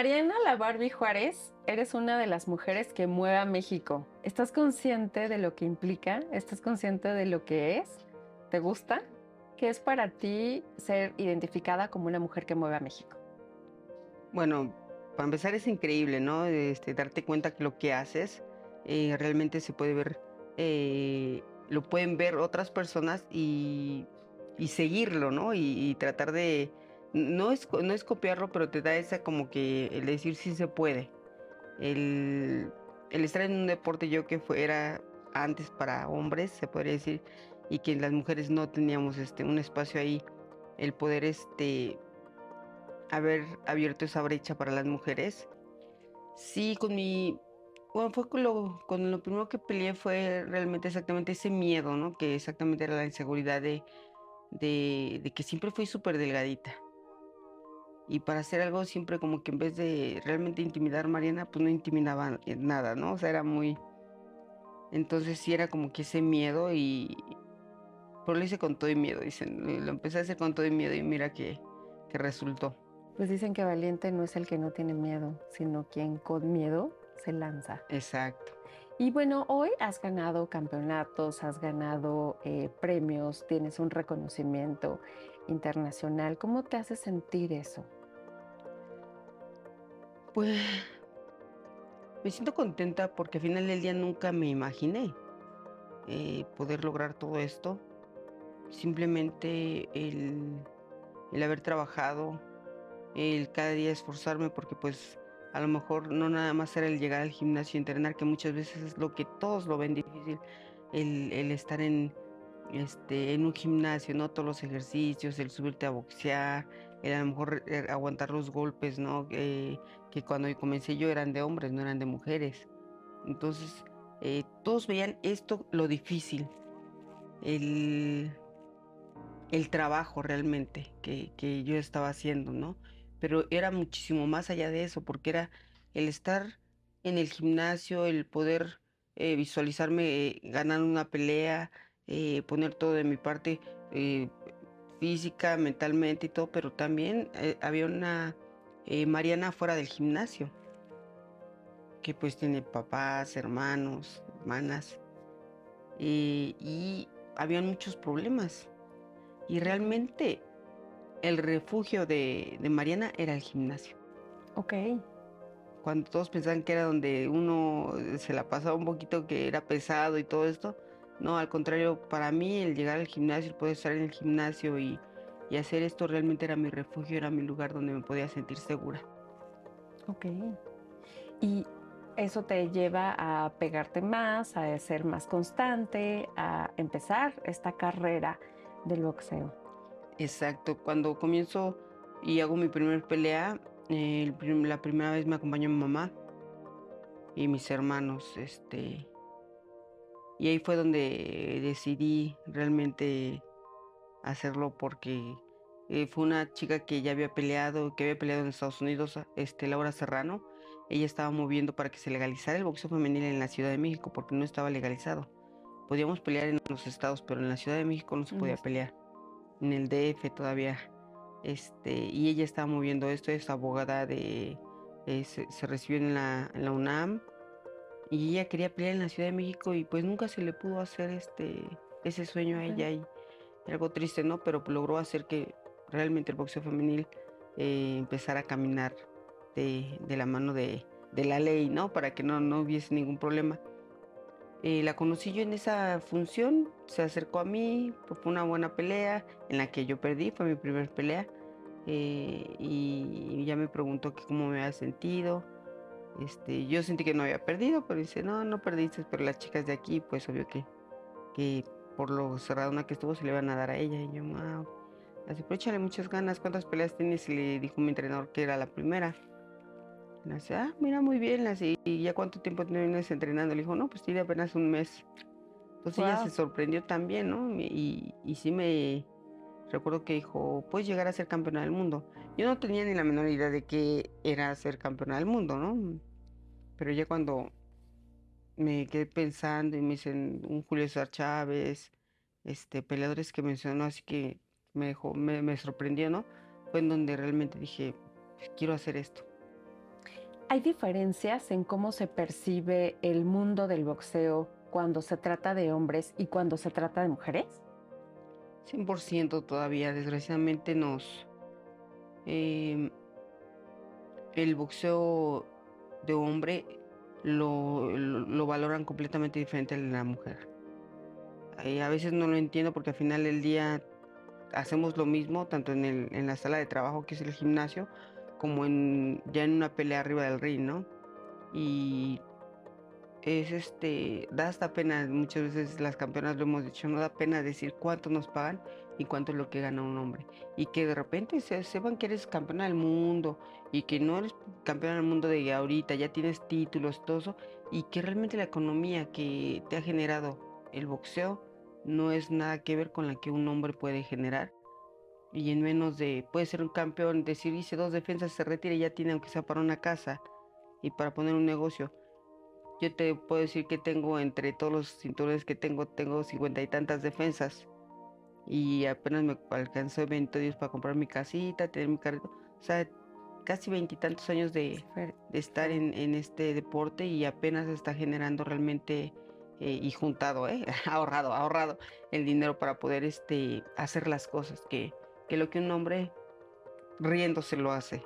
Mariana La Barbie Juárez, eres una de las mujeres que mueve a México. ¿Estás consciente de lo que implica? ¿Estás consciente de lo que es? ¿Te gusta? ¿Qué es para ti ser identificada como una mujer que mueve a México? Bueno, para empezar es increíble, ¿no? Este, darte cuenta que lo que haces eh, realmente se puede ver, eh, lo pueden ver otras personas y, seguirlo, ¿no? y tratar de, no es, no es copiarlo, pero te da esa como que el decir si se puede. El, estar en un deporte yo que fuera antes para hombres, se podría decir, y que las mujeres no teníamos este, un espacio ahí, el poder este, haber abierto esa brecha para las mujeres. Sí, con mi... Bueno, fue con lo, con lo primero que peleé fue realmente exactamente ese miedo, ¿no? Que exactamente era la inseguridad de, de, de que siempre fui súper delgadita y para hacer algo siempre como que en vez de realmente intimidar a Mariana, pues no intimidaba nada, ¿no? O sea, era muy... Entonces sí era como que ese miedo y... Pero lo hice con todo y miedo, dicen. Lo empecé a hacer con todo y miedo y mira que, que resultó. Pues dicen que valiente no es el que no tiene miedo, sino quien con miedo se lanza. Exacto. Y bueno, hoy has ganado campeonatos, has ganado eh, premios, tienes un reconocimiento internacional. ¿Cómo te hace sentir eso? Pues me siento contenta porque al final del día nunca me imaginé eh, poder lograr todo esto. Simplemente el, el haber trabajado, el cada día esforzarme porque pues a lo mejor no nada más era el llegar al gimnasio y entrenar, que muchas veces es lo que todos lo ven difícil, el, el estar en, este, en un gimnasio, ¿no? Todos los ejercicios, el subirte a boxear, el a lo mejor eh, aguantar los golpes, ¿no? que cuando comencé yo eran de hombres, no eran de mujeres. Entonces, eh, todos veían esto lo difícil, el, el trabajo realmente que, que yo estaba haciendo, ¿no? Pero era muchísimo más allá de eso, porque era el estar en el gimnasio, el poder eh, visualizarme ganando una pelea, eh, poner todo de mi parte eh, física, mentalmente y todo, pero también eh, había una Mariana fuera del gimnasio, que pues tiene papás, hermanos, hermanas, y habían muchos problemas. Y realmente el refugio de, de Mariana era el gimnasio. Ok cuando todos pensaban que era donde uno se la pasaba un poquito, que era pesado y todo esto, no, al contrario, para mí el llegar al gimnasio, el poder estar en el gimnasio y, hacer esto realmente era mi refugio, era mi lugar donde me podía sentir segura. Ok. Y eso te lleva a pegarte más, a ser más constante, a empezar esta carrera del boxeo. Exacto. Cuando comienzo y hago mi primer pelea, la primera vez me acompañó mi mamá y mis hermanos, este, y ahí fue donde decidí realmente hacerlo porque eh, fue una chica que ya había peleado, que había peleado en Estados Unidos, este, Laura Serrano. Ella estaba moviendo para que se legalizara el boxeo femenil en la Ciudad de México porque no estaba legalizado. Podíamos pelear en los estados, pero en la Ciudad de México no se podía pelear. En el DF todavía. Este, y ella estaba moviendo esto, es abogada de. Eh, se, recibió en la, en la UNAM y ella quería pelear en la Ciudad de México y pues nunca se le pudo hacer este ese sueño a ella y algo triste, ¿no? Pero logró hacer que realmente el boxeo femenil eh, empezara a caminar de, la mano de, la ley, ¿no? Para que no, no hubiese ningún problema. Eh, la conocí yo en esa función, se acercó a mí, fue una buena pelea en la que yo perdí, fue mi primera pelea. Eh, y ya me preguntó que cómo me había sentido. Este, yo sentí que no había perdido, pero dice, no, no perdiste, pero las chicas de aquí, pues obvio que, que por lo cerrada que estuvo se le iban a dar a ella. Y yo, wow. Así, pero échale muchas ganas, ¿cuántas peleas tienes? Y le dijo mi entrenador que era la primera. Y dice, ah, mira, muy bien, así, ¿y ya cuánto tiempo tienes entrenando? Le dijo, no, pues tiene apenas un mes. Entonces ella se sorprendió también, ¿no? Y, y sí me, recuerdo que dijo, puedes llegar a ser campeona del mundo. Yo no tenía ni la menor idea de qué era ser campeona del mundo, ¿no? Pero ya cuando me quedé pensando y me dicen un Julio César Chávez, este, peleadores que mencionó, así que me dejó, me, sorprendió, ¿no? Fue en donde realmente dije, quiero hacer esto. ¿Hay diferencias en cómo se percibe el mundo del boxeo cuando se trata de hombres y cuando se trata de mujeres? 100% todavía, desgraciadamente nos... Em, el boxeo de hombre lo, lo, valoran completamente diferente al de la mujer. Eh, a veces no lo entiendo porque al final del día hacemos lo mismo, tanto en, el, en la sala de trabajo que es el gimnasio, como en, ya en una pelea arriba del ring, ¿no? Y es este, da hasta pena, muchas veces las campeonas lo hemos dicho, no da pena decir cuánto nos pagan y cuánto es lo que gana un hombre. Y que de repente se sepan que eres campeona del mundo y que no eres campeona del mundo de ahorita, ya tienes títulos, todo eso, y que realmente la economía que te ha generado el boxeo no es nada que ver con la que un hombre puede generar. Y en menos de, puede ser un campeón, decir, hice dos defensas, se retira y ya tiene, aunque sea para una casa y para poner un negocio. Yo te puedo decir que tengo entre todos los cinturones que tengo, tengo cincuenta y tantas defensas. Y apenas me alcanzó 20 días para comprar mi casita, tener mi carrito. O sea, casi veintitantos años de, de, estar en, en, este deporte y apenas está generando realmente eh, y juntado, ¿eh? ahorrado, ahorrado el dinero para poder este, hacer las cosas que, que lo que un hombre riéndose lo hace.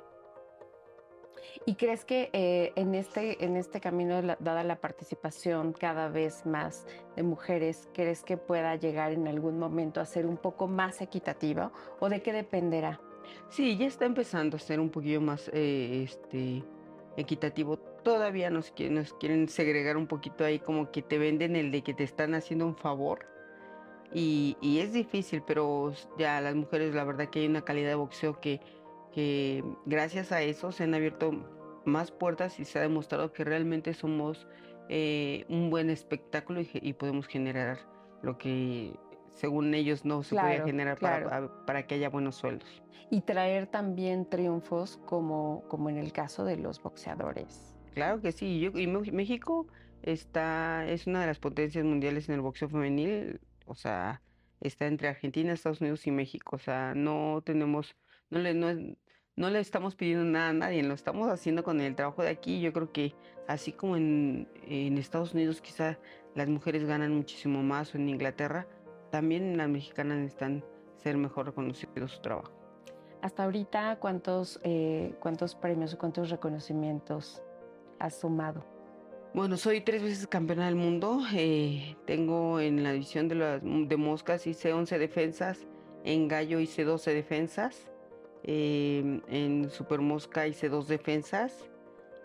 ¿Y crees que eh, en, este, en este camino, dada la participación cada vez más de mujeres, crees que pueda llegar en algún momento a ser un poco más equitativa o de qué dependerá? Sí, ya está empezando a ser un poquillo más eh, este, equitativo todavía nos, nos quieren segregar un poquito ahí, como que te venden el de que te están haciendo un favor. Y, es difícil, pero ya las mujeres, la verdad que hay una calidad de boxeo que, que gracias a eso se han abierto más puertas y se ha demostrado que realmente somos eh, un buen espectáculo y, podemos generar lo que según ellos no se puede generar para, para, que haya buenos sueldos. Y traer también triunfos como, como en el caso de los boxeadores. Claro que sí. Yo, y México está, es una de las potencias mundiales en el boxeo femenil. O sea, está entre Argentina, Estados Unidos y México. O sea, no tenemos, no le, no, le estamos pidiendo nada a nadie, lo estamos haciendo con el trabajo de aquí. Yo creo que así como en, en Estados Unidos quizá las mujeres ganan muchísimo más o en Inglaterra, también las mexicanas necesitan ser mejor reconocidos su trabajo. Hasta ahorita, ¿cuántos, eh, cuántos premios o cuántos reconocimientos has sumado? Bueno, soy tres veces campeona del mundo. Eh, tengo en la división de, las, de moscas hice 11 defensas. En gallo hice 12 defensas. Em, en super mosca hice dos defensas.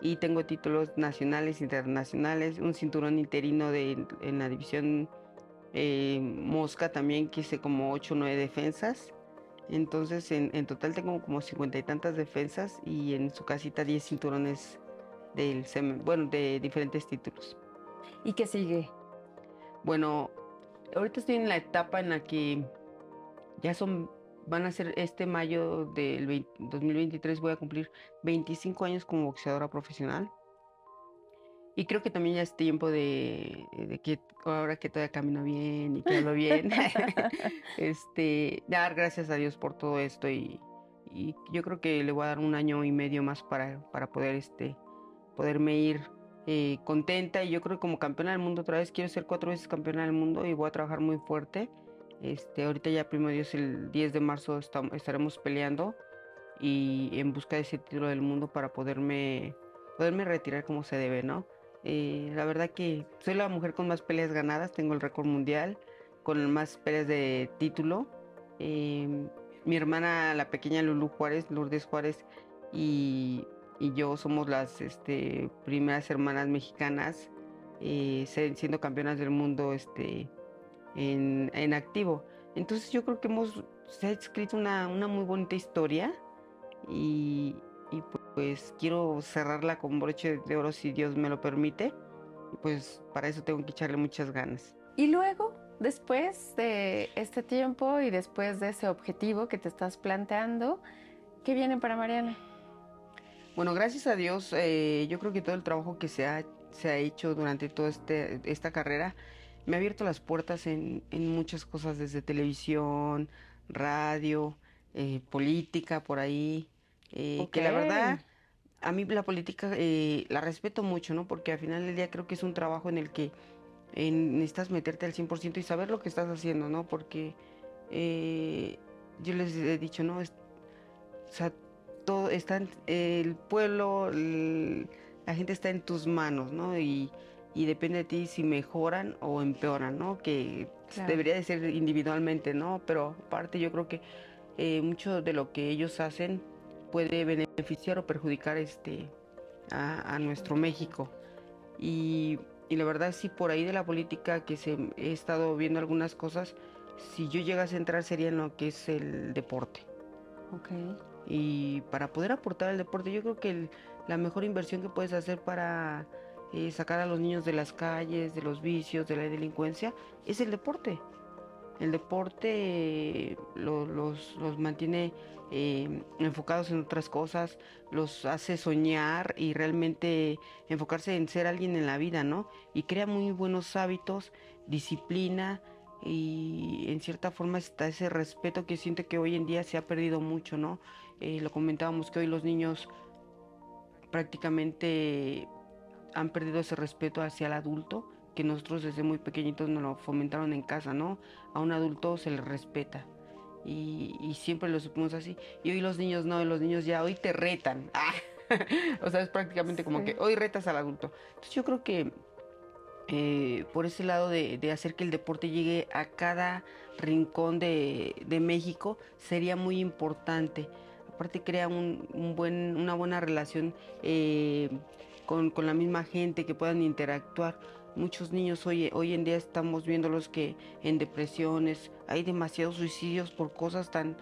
Y tengo títulos nacionales, internacionales. Un cinturón interino de, en la división eh, mosca también que hice como 8 o 9 defensas. Entonces en, en total tengo como cincuenta y tantas defensas y en su casita 10 cinturones del bueno, de diferentes títulos. ¿Y qué sigue? Bueno, ahorita estoy en la etapa en la que ya son, van a ser este mayo del 2023, voy a cumplir 25 años como boxeadora profesional. Y creo que también ya es tiempo de, que ahora que todavía camino bien y que hablo bien, este, dar gracias a Dios por todo esto y, y, yo creo que le voy a dar un año y medio más para, para poder este, poderme ir eh, contenta y yo creo que como campeona del mundo otra vez quiero ser cuatro veces campeona del mundo y voy a trabajar muy fuerte. Este, ahorita ya primero Dios el 10 de marzo estaremos peleando y en busca de ese título del mundo para poderme poderme retirar como se debe, ¿no? Eh, la verdad que soy la mujer con más peleas ganadas, tengo el récord mundial con más peleas de título. Eh, mi hermana, la pequeña Lulu Juárez, Lourdes Juárez, y y yo somos las este, primeras hermanas mexicanas eh, siendo campeonas del mundo este, en, activo. Entonces yo creo que hemos se ha escrito una, muy bonita historia y, pues quiero cerrarla con broche de oro si Dios me lo permite. Pues para eso tengo que echarle muchas ganas. Y luego, después de este tiempo y después de ese objetivo que te estás planteando, ¿qué viene para Mariana? Bueno, gracias a Dios, eh, yo creo que todo el trabajo que se ha, se ha hecho durante toda este, esta carrera me ha abierto las puertas en, muchas cosas, desde televisión, radio, eh, política, por ahí, eh, que la verdad a mí la política eh, la respeto mucho, ¿no? Porque al final del día creo que es un trabajo en el que necesitas meterte al 100% y saber lo que estás haciendo, ¿no? Porque eh, yo les he dicho, ¿no? o sea, todo está en, el pueblo, la gente está en tus manos, ¿no? Y, depende de ti si mejoran o empeoran, ¿no? Que debería de ser individualmente, ¿no? Pero aparte yo creo que eh, mucho de lo que ellos hacen puede beneficiar o perjudicar este a, nuestro México. Y, la verdad sí, por ahí de la política que se, he estado viendo algunas cosas, si yo llegase a entrar sería en lo que es el deporte. Okay. Y para poder aportar al deporte, yo creo que la mejor inversión que puedes hacer para eh, sacar a los niños de las calles, de los vicios, de la delincuencia, es el deporte. El deporte los, los mantiene eh, enfocados en otras cosas, los hace soñar y realmente enfocarse en ser alguien en la vida, ¿no? Y crea muy buenos hábitos, disciplina y en cierta forma está ese respeto que siento que hoy en día se ha perdido mucho, ¿no? Eh, lo comentábamos que hoy los niños prácticamente han perdido ese respeto hacia el adulto que nosotros desde muy pequeñitos nos lo fomentaron en casa, ¿no? A un adulto se le respeta y, siempre lo supimos así. Y hoy los niños no, los niños ya hoy te retan. o sea, es prácticamente como que hoy retas al adulto. Entonces yo creo que eh, por ese lado de, hacer que el deporte llegue a cada rincón de, México sería muy importante. Aparte crea un, buen, una buena relación eh, con, con la misma gente, que puedan interactuar. Muchos niños hoy, hoy en día estamos viéndolos que en depresiones, hay demasiados suicidios por cosas tan...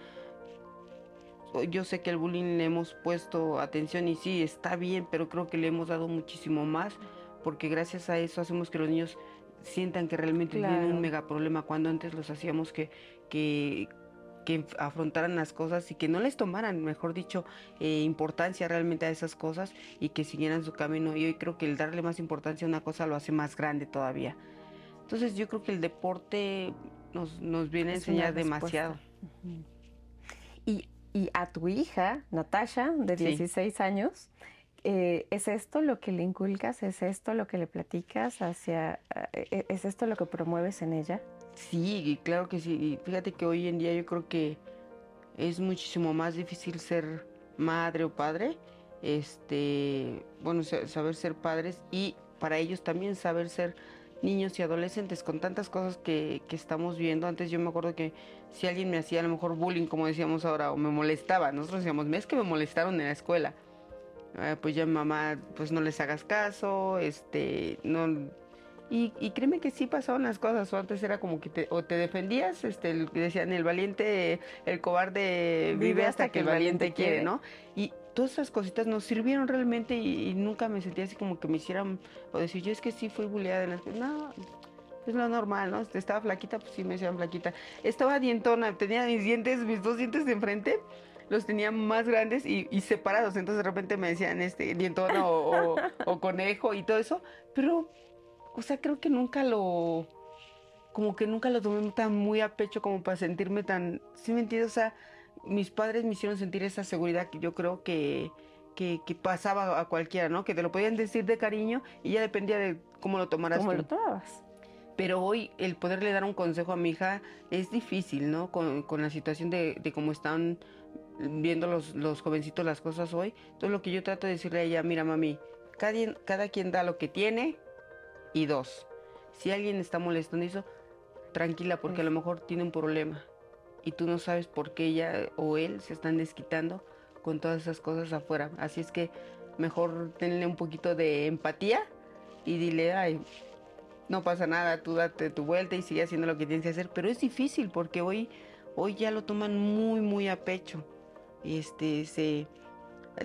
Yo sé que el bullying le hemos puesto atención y sí, está bien, pero creo que le hemos dado muchísimo más porque gracias a eso hacemos que los niños sientan que realmente tienen un mega problema cuando antes los hacíamos que, que, que afrontaran las cosas y que no les tomaran, mejor dicho, eh, importancia realmente a esas cosas y que siguieran su camino. Y hoy creo que el darle más importancia a una cosa lo hace más grande todavía. Entonces yo creo que el deporte nos, nos viene a enseñar demasiado. y, y, a tu hija, Natasha, de 16 años, eh, ¿es esto lo que le inculcas? ¿Es esto lo que le platicas hacia... Eh, ¿Es esto lo que promueves en ella? Sí, claro que sí. Fíjate que hoy en día yo creo que es muchísimo más difícil ser madre o padre. Este, bueno, saber ser padres y para ellos también saber ser niños y adolescentes con tantas cosas que, estamos viendo. Antes yo me acuerdo que si alguien me hacía a lo mejor bullying, como decíamos ahora, o me molestaba, nosotros decíamos, es que me molestaron en la escuela. Ah, pues ya mamá, pues no les hagas caso, este, no, y, créeme que sí pasaban las cosas, o antes era como que te, o te defendías, este, el, decían el valiente, el cobarde vive, hasta, que, el valiente, quiere, ¿no? Y todas esas cositas nos sirvieron realmente y, nunca me sentía así como que me hicieran, o decir, yo es que sí fui bulleada en las no, es lo normal, ¿no? Estaba flaquita, pues sí me decían flaquita. Estaba dientona, tenía mis dientes, mis dos dientes de enfrente, los tenía más grandes y, separados, entonces de repente me decían, este, dientona o, o conejo y todo eso, pero o sea, creo que nunca lo, como que nunca lo tomé tan muy a pecho como para sentirme tan, ¿sí me entiendes? O sea, mis padres me hicieron sentir esa seguridad que yo creo que, que, pasaba a cualquiera, ¿no? Que te lo podían decir de cariño y ya dependía de cómo lo tomaras ¿Cómo lo tomabas? Pero hoy el poderle dar un consejo a mi hija es difícil, ¿no? Con, la situación de, de, cómo están viendo los, los jovencitos las cosas hoy. Entonces lo que yo trato de decirle a ella, mira mami, cada, cada quien da lo que tiene, y dos, si alguien está molestando eso, tranquila porque a lo mejor tiene un problema y tú no sabes por qué ella o él se están desquitando con todas esas cosas afuera. Así es que mejor tenle un poquito de empatía y dile, ay, no pasa nada, tú date tu vuelta y sigue haciendo lo que tienes que hacer. Pero es difícil porque hoy, hoy ya lo toman muy, muy a pecho. Este, se,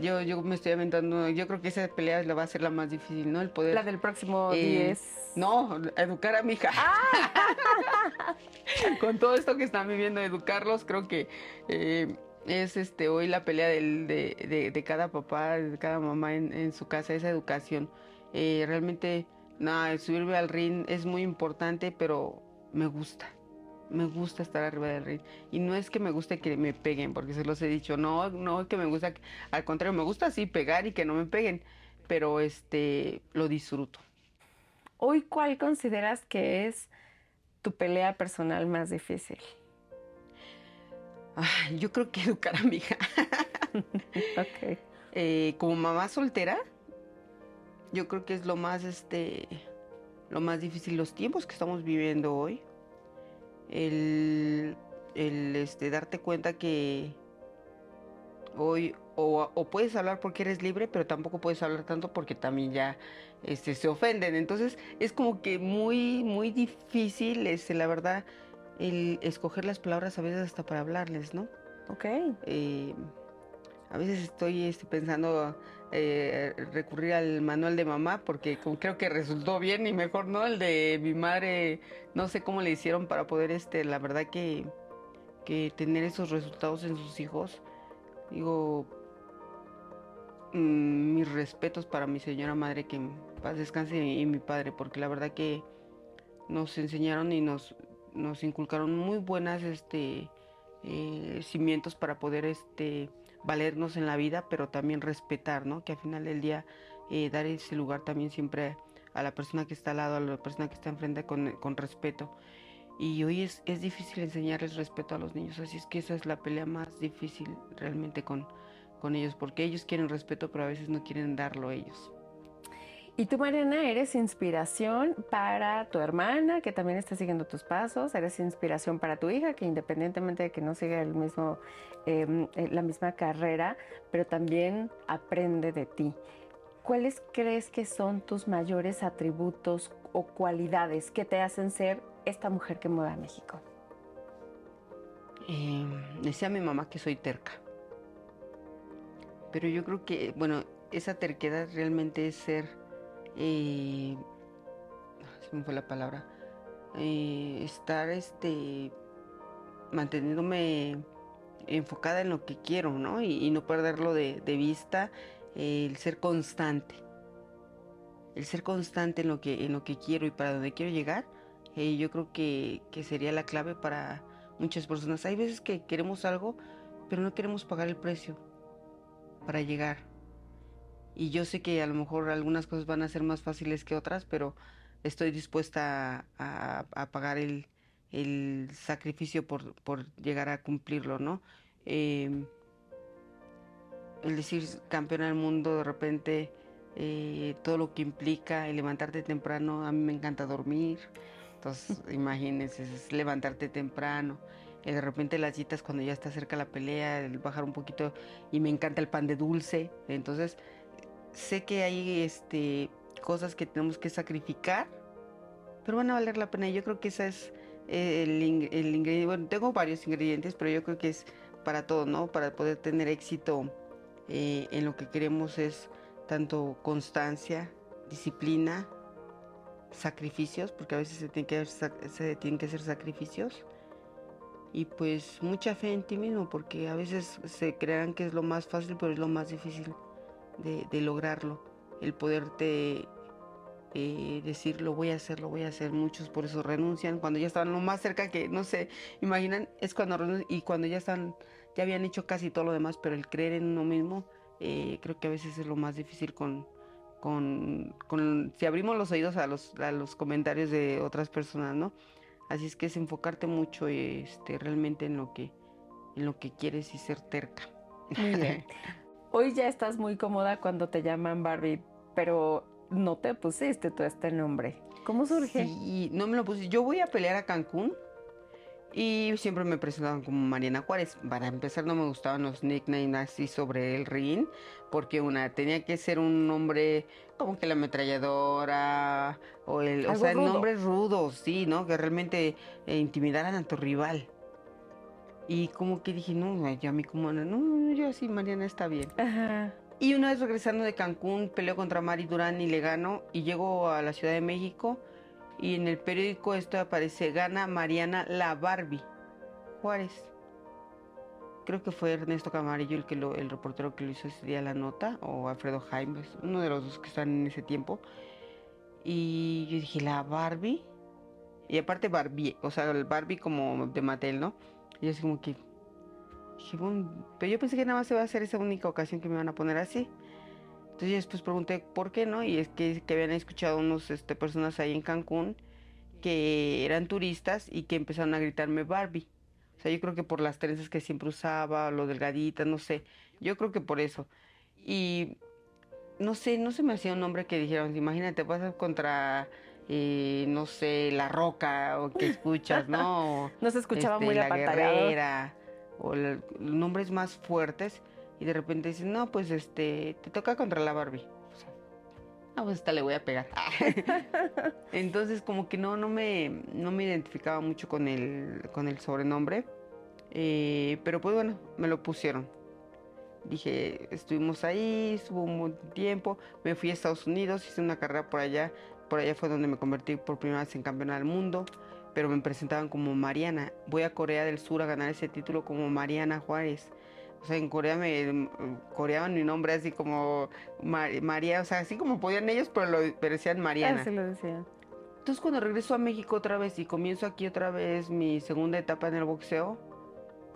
yo, yo me estoy aventando, yo creo que esa pelea la va a ser la más difícil, ¿no? El poder. La del próximo 10. Eh, no, educar a mi hija. Ah. Con todo esto que están viviendo, educarlos, creo que eh, es este hoy la pelea del, de, de, cada papá, de cada mamá en, su casa, esa educación. Eh, realmente, nada, subirme al ring es muy importante, pero me gusta. Me gusta estar arriba del ring. Y no es que me guste que me peguen, porque se los he dicho. No, no es que me gusta, al contrario, me gusta así pegar y que no me peguen. Pero este, lo disfruto. Hoy, ¿cuál consideras que es tu pelea personal más difícil? yo creo que educar a mi hija. ok. Eh, como mamá soltera, yo creo que es lo más, este, lo más difícil, los tiempos que estamos viviendo hoy. El, el este, darte cuenta que hoy o, puedes hablar porque eres libre, pero tampoco puedes hablar tanto porque también ya este, se ofenden. Entonces es como que muy, muy difícil, este, la verdad, el escoger las palabras a veces hasta para hablarles, ¿no? Ok. Eh, a veces estoy este, pensando eh, recurrir al manual de mamá porque creo que resultó bien y mejor no el de mi madre no sé cómo le hicieron para poder este la verdad que, que tener esos resultados en sus hijos. Digo mm, mis respetos para mi señora madre que paz descanse y mi padre porque la verdad que nos enseñaron y nos nos inculcaron muy buenas este eh, cimientos para poder este valernos en la vida, pero también respetar, ¿no? Que al final del día eh, dar ese lugar también siempre a la persona que está al lado, a la persona que está enfrente con, con respeto. Y hoy es, es difícil enseñarles respeto a los niños, así es que esa es la pelea más difícil realmente con, con ellos, porque ellos quieren respeto, pero a veces no quieren darlo ellos. Y tú, Mariana, eres inspiración para tu hermana, que también está siguiendo tus pasos, eres inspiración para tu hija, que independientemente de que no siga el mismo, em, eh, la misma carrera, pero también aprende de ti. ¿Cuáles crees que son tus mayores atributos o cualidades que te hacen ser esta mujer que mueve a México? Eh, decía mi mamá que soy terca. Pero yo creo que, bueno, esa terquedad realmente es ser eh, se me fue la palabra, eh, estar este, manteniéndome enfocada en lo que quiero, ¿no? Y, no perderlo de, vista, el ser constante. El ser constante en lo que, en lo que quiero y para donde quiero llegar, eh, yo creo que, que, sería la clave para muchas personas. Hay veces que queremos algo, pero no queremos pagar el precio para llegar. Y yo sé que a lo mejor algunas cosas van a ser más fáciles que otras, pero estoy dispuesta a, pagar el, sacrificio por, llegar a cumplirlo, ¿no? Em, el decir campeona del mundo, de repente, eh, todo lo que implica el levantarte temprano, a mí me encanta dormir, entonces imagínense, es levantarte temprano. de repente las citas cuando ya está cerca la pelea, el bajar un poquito y me encanta el pan de dulce. Entonces, sé que hay este, cosas que tenemos que sacrificar, pero van a valer la pena. Yo creo que esa es el, ingrediente. Bueno, tengo varios ingredientes, pero yo creo que es para todo, ¿no? Para poder tener éxito eh, en lo que queremos es tanto constancia, disciplina, sacrificios, porque a veces se tienen que, se tienen que hacer sacrificios. Y pues mucha fe en ti mismo, porque a veces se crean que es lo más fácil, pero es lo más difícil de, lograrlo, el poderte eh, decir lo voy a hacer, lo voy a hacer. Muchos por eso renuncian cuando ya están lo más cerca que, no sé, imaginan, es cuando renuncian y cuando ya están, ya habían hecho casi todo lo demás, pero el creer en uno mismo, eh, creo que a veces es lo más difícil con, con, con, si abrimos los oídos a los, a los comentarios de otras personas, ¿no? Así es que es enfocarte mucho este, realmente en lo que, en lo que quieres y ser terca. Muy bien. Hoy ya estás muy cómoda cuando te llaman Barbie, pero no te pusiste tú este nombre. ¿Cómo surge? Sí, no me lo puse. Yo voy a pelear a Cancún y siempre me presentaban como Mariana Juárez. Para empezar, no me gustaban los nicknames así sobre el ring, porque una tenía que ser un nombre como que la ametralladora o el, o sea, nombres rudos, sí, ¿no? Que realmente eh, intimidaran a tu rival. Y como que dije, no, yo a mí como, no, yo así, Mariana está bien. Y una vez regresando de Cancún, peleo contra Mari Durán y le gano. Y llego a la Ciudad de México y en el periódico esto aparece, gana Mariana la Barbie Juárez. Creo que fue Ernesto Camarillo el, que lo, el reportero que lo hizo ese día la nota, o Alfredo Jaimes, uno de los dos que están en ese tiempo. Y yo dije, la Barbie. Y aparte Barbie, o sea, el Barbie como de Mattel, ¿no? Y así como que... Pero yo pensé que nada más se iba a hacer esa única ocasión que me van a poner así. Entonces después pregunté por qué, ¿no? Y es que, que habían escuchado unos este, personas ahí en Cancún que eran turistas y que empezaron a gritarme Barbie. O sea, yo creo que por las trenzas que siempre usaba, lo delgadita, no sé. Yo creo que por eso. Y no sé, no se me hacía un nombre que dijeron, imagínate, vas contra, eh, no sé, La Roca, o que escuchas, ¿no? no se escuchaba este, muy La. Guerrera, o nombres más fuertes, y de repente dicen, no, pues este, te toca contra la Barbie. Ah, pues esta le voy a pegar. Entonces, como que no, no me, no me identificaba mucho con el, con el sobrenombre. eh, pero pues bueno, me lo pusieron. Dije, estuvimos ahí, estuvo un buen tiempo, me fui a Estados Unidos, hice una carrera por allá, por allá fue donde me convertí por primera vez en campeona del mundo, pero me presentaban como Mariana. Voy a Corea del Sur a ganar ese título como Mariana Juárez. O sea, en Corea me coreaban mi nombre así como Ma- María, o sea, así como podían ellos, pero, lo, pero decían Mariana. Así lo decía. Entonces cuando regreso a México otra vez y comienzo aquí otra vez mi segunda etapa en el boxeo,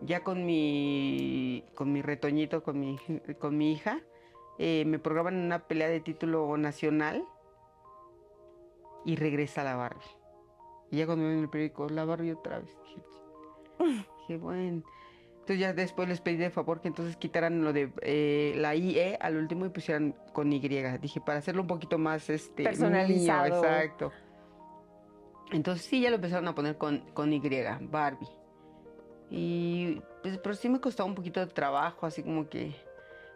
ya con mi con mi retoñito, con mi, con mi hija, eh, me programan una pelea de título nacional y regresa la Barbie. Y ya cuando ven en el periódico, la Barbie otra vez. Dije. Dije, bueno. Entonces ya después les pedí de favor que entonces quitaran lo de eh, la IE al último y pusieran con Y. Dije, para hacerlo un poquito más este Personalizado. exacto. Entonces sí, ya lo empezaron a poner con, con Y, Barbie. Y pues, pero sí me costaba un poquito de trabajo, así como que...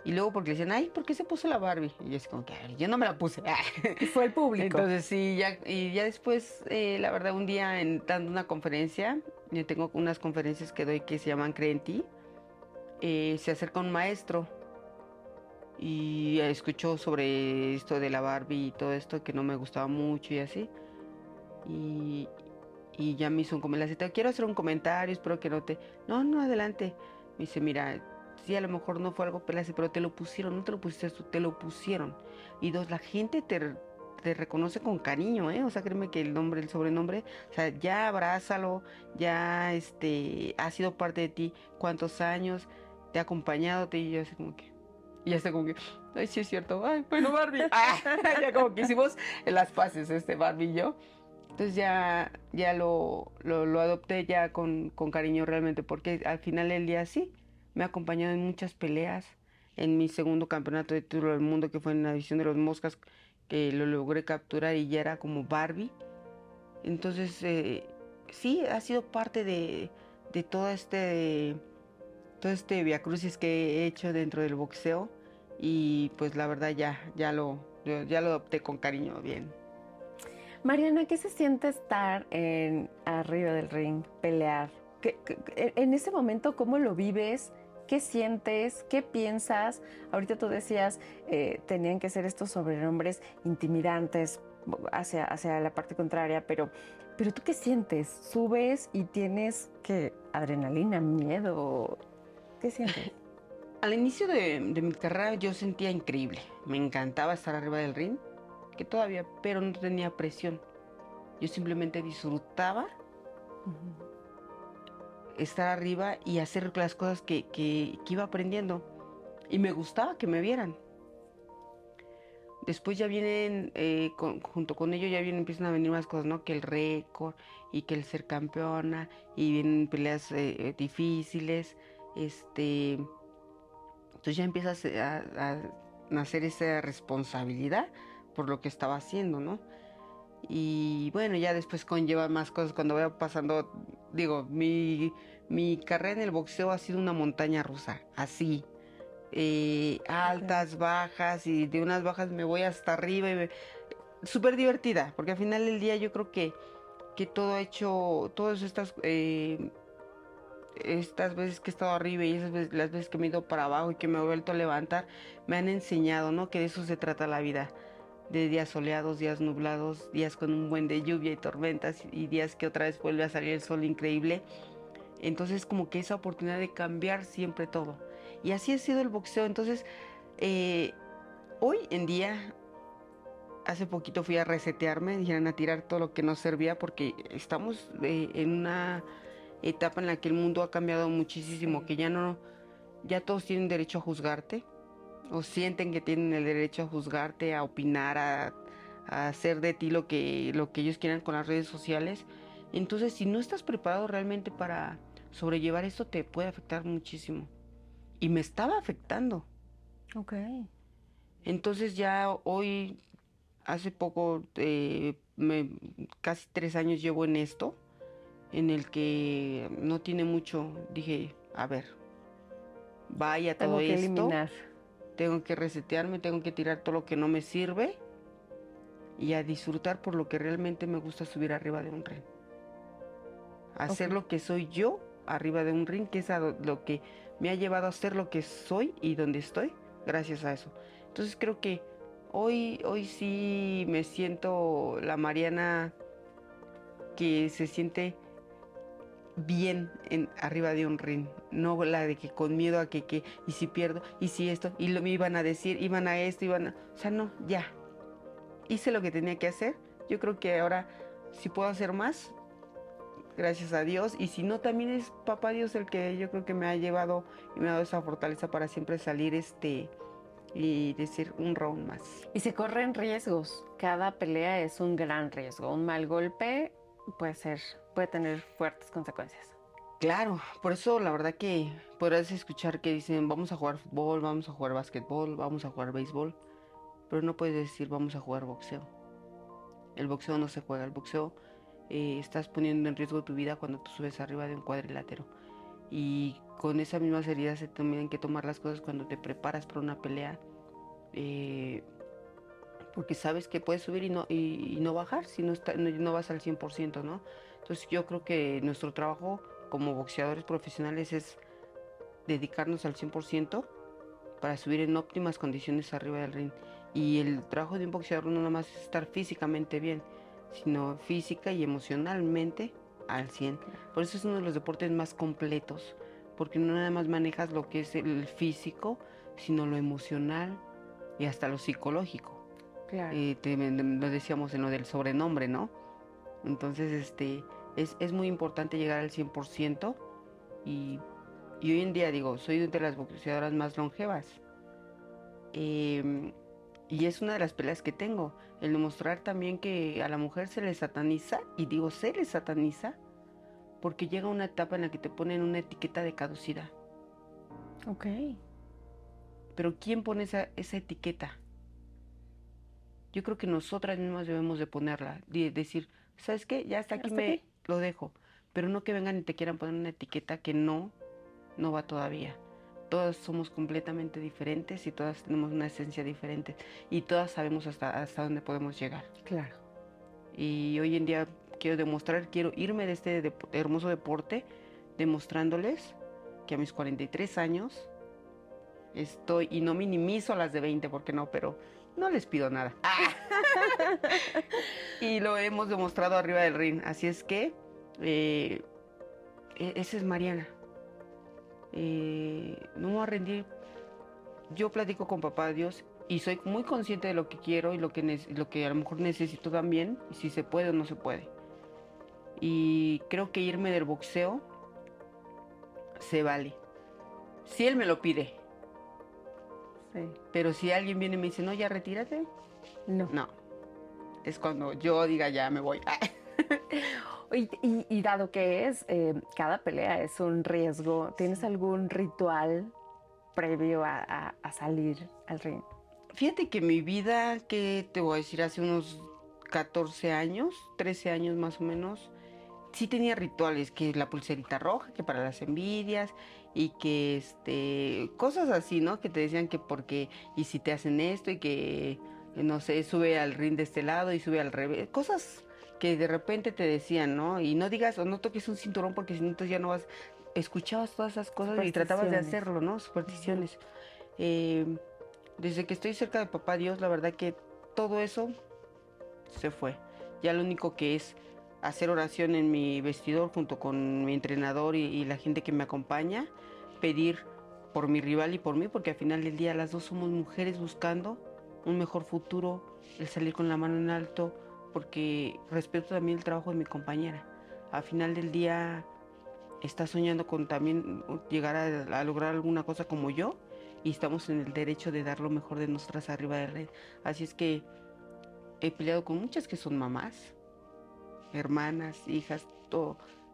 Y luego porque decían, ay, ¿por qué se puso la Barbie? Y yo así como que, "Ay, yo no me la puse. Y fue el público. Entonces sí, ya, y ya después, eh, la verdad, un día en, dando una conferencia, yo tengo unas conferencias que doy que se llaman Cree en ti, eh, se acerca un maestro y escuchó sobre esto de la Barbie y todo esto que no me gustaba mucho y así. Y, y ya me hizo un comentario, quiero hacer un comentario, espero que no te... No, no, adelante. Me dice, mira, sí, a lo mejor no fue algo pelazo, pero te lo pusieron, no te lo pusiste tú, te lo pusieron. Y dos, la gente te, te reconoce con cariño, ¿eh? O sea, créeme que el nombre, el sobrenombre, o sea, ya abrázalo, ya, este, ha sido parte de ti, cuántos años, te ha acompañado, te, y yo así como que, y ya está como que, ay, sí es cierto, ay, bueno, Barbie, Ah, ya como que hicimos las paces, este, Barbie y yo. Entonces ya, ya lo, lo, lo adopté ya con, con cariño realmente, porque al final del día sí, me ha acompañado en muchas peleas, en mi segundo campeonato de título del mundo, que fue en la división de los moscas, que lo logré capturar y ya era como Barbie. Entonces, eh, sí, ha sido parte de, de todo este, todo este viacrucis que he hecho dentro del boxeo y pues la verdad ya, ya lo, ya lo adopté con cariño, bien. Mariana, ¿qué se siente estar en, arriba del ring, pelear? ¿Qué- qué- en ese momento, ¿cómo lo vives? ¿Qué sientes? ¿Qué piensas? Ahorita tú decías, eh, tenían que ser estos sobrenombres intimidantes hacia, hacia la parte contraria, pero, pero ¿tú qué sientes? ¿Subes y tienes que adrenalina, miedo? ¿Qué sientes? Al inicio de, de mi carrera yo sentía increíble, me encantaba estar arriba del ring, que todavía, pero no tenía presión. Yo simplemente disfrutaba estar arriba y hacer las cosas que, que- que iba aprendiendo. Y me gustaba que me vieran. Después ya vienen, eh, con- junto con ello ya vienen, empiezan a venir más cosas, ¿no? Que el récord y que el ser campeona y vienen peleas eh, eh, difíciles. Este, entonces ya empiezas a, a nacer esa responsabilidad por lo que estaba haciendo, ¿no? Y bueno, ya después conlleva más cosas cuando vaya pasando, digo, mi, mi carrera en el boxeo ha sido una montaña rusa, así. eh, altas, bajas, y de unas bajas me voy hasta arriba y me- súper divertida, porque al final del día yo creo que, que todo ha hecho, todas estas, eh, estas veces que he estado arriba y esas veces- las veces que me he ido para abajo y que me he vuelto a levantar, me han enseñado, ¿no? Que de eso se trata la vida de días soleados, días nublados, días con un buen de lluvia y tormentas y días que otra vez vuelve a salir el sol increíble. Entonces como que esa oportunidad de cambiar siempre todo. Y así ha sido el boxeo. Entonces, eh, hoy en día hace poquito fui a resetearme, dijeron a tirar todo lo que no servía porque estamos eh, en una etapa en la que el mundo ha cambiado muchísimo, que ya no, ya todos tienen derecho a juzgarte o sienten que tienen el derecho a juzgarte, a opinar, a, a hacer de ti lo que, lo que ellos quieran con las redes sociales. Entonces, si no estás preparado realmente para sobrellevar esto, te puede afectar muchísimo. Y me estaba afectando. Ok. Entonces ya hoy, hace poco, eh, me- casi tres años llevo en esto, en el que no tiene mucho, dije, a ver, vaya Tengo todo que esto, eliminar. Tengo que resetearme, tengo que tirar todo lo que no me sirve y a disfrutar por lo que realmente me gusta subir arriba de un ring. Hacer lo que soy yo arriba de un ring, que es lo que me ha llevado a ser lo que soy y donde estoy, gracias a eso. Entonces creo que hoy, hoy sí me siento la Mariana que se siente bien en, arriba de un ring, no la de que con miedo a que, que y si pierdo, y si esto, y lo me iban a decir, iban a esto, iban a... O sea, no, ya. Hice lo que tenía que hacer. Yo creo que ahora, si puedo hacer más, gracias a Dios, y si no, también es Papá Dios el que yo creo que me ha llevado y me ha dado esa fortaleza para siempre salir este y decir un round más. Y se corren riesgos. Cada pelea es un gran riesgo. Un mal golpe puede ser, puede tener fuertes consecuencias. Claro, por eso la verdad que podrás escuchar que dicen vamos a jugar fútbol, vamos a jugar básquetbol, vamos a jugar béisbol, pero no puedes decir vamos a jugar boxeo. El boxeo no se juega, el boxeo eh, estás poniendo en riesgo tu vida cuando tú subes arriba de un cuadrilátero. Y con esa misma seriedad se tienen que tomar las cosas cuando te preparas para una pelea, eh, porque sabes que puedes subir y no, y, y no bajar si no, está- no, no vas al 100%, ¿no? Entonces yo creo que nuestro trabajo como boxeadores profesionales es dedicarnos al 100% para subir en óptimas condiciones arriba del ring. Y el trabajo de un boxeador no nada más es estar físicamente bien, sino física y emocionalmente al 100. Por eso es uno de los deportes más completos, porque no nada más manejas lo que es el físico, sino lo emocional y hasta lo psicológico. Claro. Eh, te- lo decíamos en lo del sobrenombre, ¿no? Entonces, este, es, es muy importante llegar al 100% y, y hoy en día, digo, soy de las boxeadoras más longevas. Em, y es una de las peleas que tengo, el demostrar también que a la mujer se le sataniza, y digo se le sataniza, porque llega una etapa en la que te ponen una etiqueta de caducidad. ok. Pero ¿quién pone esa, esa etiqueta? Yo creo que nosotras mismas debemos de ponerla, de decir, ¿sabes qué? Ya hasta aquí Hasta me aquí. lo dejo. Pero no que vengan y te quieran poner una etiqueta que no, no va todavía. Todas somos completamente diferentes y todas tenemos una esencia diferente y todas sabemos hasta, hasta dónde podemos llegar. Claro. Y hoy en día quiero demostrar, quiero irme de este hermoso deporte demostrándoles que a mis 43 años estoy, y no minimizo las de 20 porque no, pero no les pido nada. y lo hemos demostrado arriba del ring. Así es que eh, e- esa es Mariana. Eh, no me voy a rendir. Yo platico con papá Dios y soy muy consciente de lo que quiero y lo que, lo que a lo mejor necesito también, y si se puede o no se puede. Y creo que irme del boxeo se vale. Si él me lo pide, Sí. pero si alguien viene y me dice, no, ya retírate, No. no. Es cuando yo diga, ya me voy. Y, y- y dado que es, eh, cada pelea es un riesgo, ¿tienes algún ritual previo a, a- a salir al ring? Fíjate que mi vida, que te voy a decir, hace unos 14 años, 13 años más o menos, sí tenía rituales, que la pulserita roja, que para las envidias, y que este, cosas así, ¿no? Que te decían que porque, y si te hacen esto, y que, no sé, sube al ring de este lado y sube al revés, cosas que de repente te decían, ¿no? Y no digas o no toques un cinturón porque si no entonces ya no vas, escuchabas todas esas cosas y tratabas de hacerlo, ¿no? Supersticiones. Eh, desde que estoy cerca de Papá Dios, la verdad que todo eso se fue. Ya lo único que es hacer oración en mi vestidor junto con mi entrenador y, la gente que me acompaña, pedir por mi rival y por mí, porque al final del día las dos somos mujeres buscando un mejor futuro, el salir con la mano en alto, porque respeto también el trabajo de mi compañera. Al final del día está soñando con también llegar a, lograr alguna cosa como yo y estamos en el derecho de dar lo mejor de nosotras arriba de red. Así es que he peleado con muchas que son mamás, hermanas, hijas.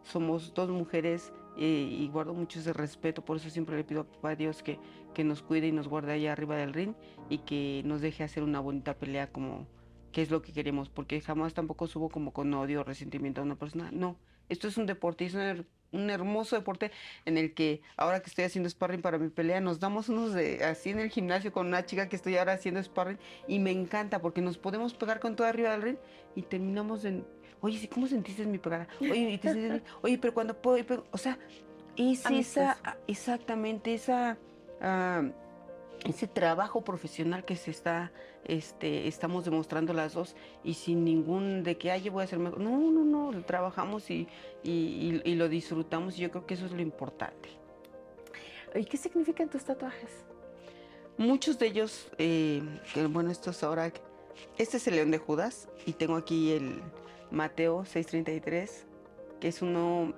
Somos dos mujeres eh, y guardo mucho ese respeto, por eso siempre le pido a Dios que, que nos cuide y nos guarde allá arriba del ring y que nos deje hacer una bonita pelea como que es lo que queremos, porque jamás tampoco subo como con odio o resentimiento a una persona, no, esto es un deporte, es un, hermoso deporte en el que ahora que estoy haciendo sparring para mi pelea, nos damos unos de así en el gimnasio con una chica que estoy ahora haciendo sparring y me encanta porque nos podemos pegar con todo arriba del ring y terminamos en, oye, ¿cómo sentiste mi pegada? Oye, oye pero cuando puedo, o sea, es esa, exactamente esa... Ah, ese trabajo profesional que se está, este, estamos demostrando las dos y sin ningún de que, ay, yo voy a hacer mejor. No, no, no, trabajamos y, y, lo disfrutamos y yo creo que eso es lo importante. ¿Y qué significan tus tatuajes? Muchos de ellos, eh, que bueno, estos ahora, este es el león de Judas y tengo aquí el Mateo 6:33, que es uno,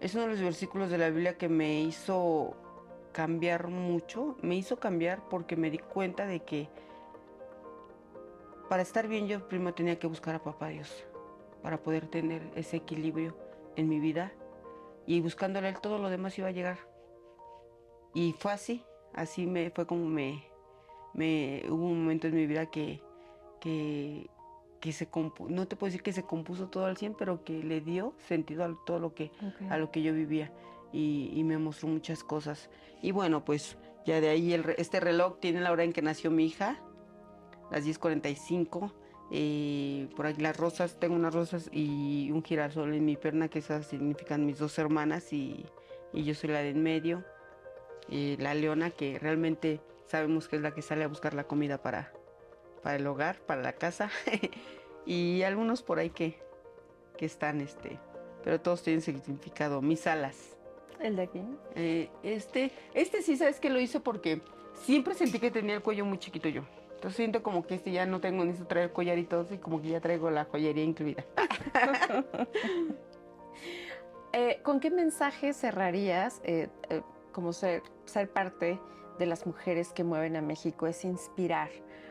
es uno de los versículos de la Biblia que me hizo cambiar mucho, me hizo cambiar porque me di cuenta de que para estar bien yo primero tenía que buscar a papá Dios, para poder tener ese equilibrio en mi vida y buscándole él todo lo demás iba a llegar. Y fue así, así me fue como me, me hubo un momento en mi vida que, que, que se no te puedo decir que se compuso todo al 100, pero que le dio sentido a todo lo que, a lo que yo vivía y, me mostró muchas cosas. Y bueno, pues ya de ahí este reloj tiene la hora en que nació mi hija, las 10.45. Eh, por aquí las rosas, tengo unas rosas y un girasol en mi perna, que esas significan mis dos hermanas y, yo soy la de en medio. y la leona, que realmente sabemos que es la que sale a buscar la comida para, para el hogar, para la casa. y algunos por ahí que, que están, este, pero todos tienen significado. Mis alas. ¿El de aquí? Eh, este, este sí, ¿sabes que lo hice? Porque siempre sentí que tenía el cuello muy chiquito yo. Entonces siento como que este ya no tengo, necesito traer collar y todo, y como que ya traigo la joyería incluida. Eh, ¿Con qué mensaje cerrarías eh, como ser, ser parte de las mujeres que mueven a México? Es inspirar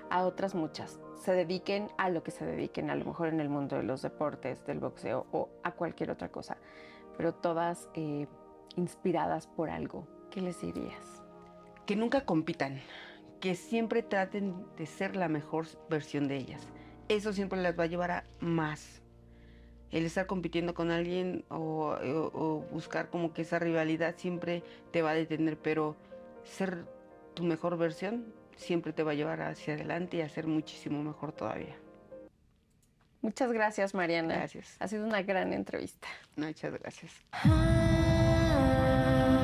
a otras muchas, se dediquen a lo que se dediquen, a lo mejor en el mundo de los deportes, del boxeo o a cualquier otra cosa, pero todas inspiradas por algo, ¿qué les dirías? Que nunca compitan, que siempre traten de ser la mejor versión de ellas. Eso siempre las va a llevar a más. El estar compitiendo con alguien o, buscar como que esa rivalidad siempre te va a detener, pero ser tu mejor versión siempre te va a llevar hacia adelante y a ser muchísimo mejor todavía. Muchas gracias, Mariana. Gracias. Ha sido una gran entrevista. Muchas gracias. Oh.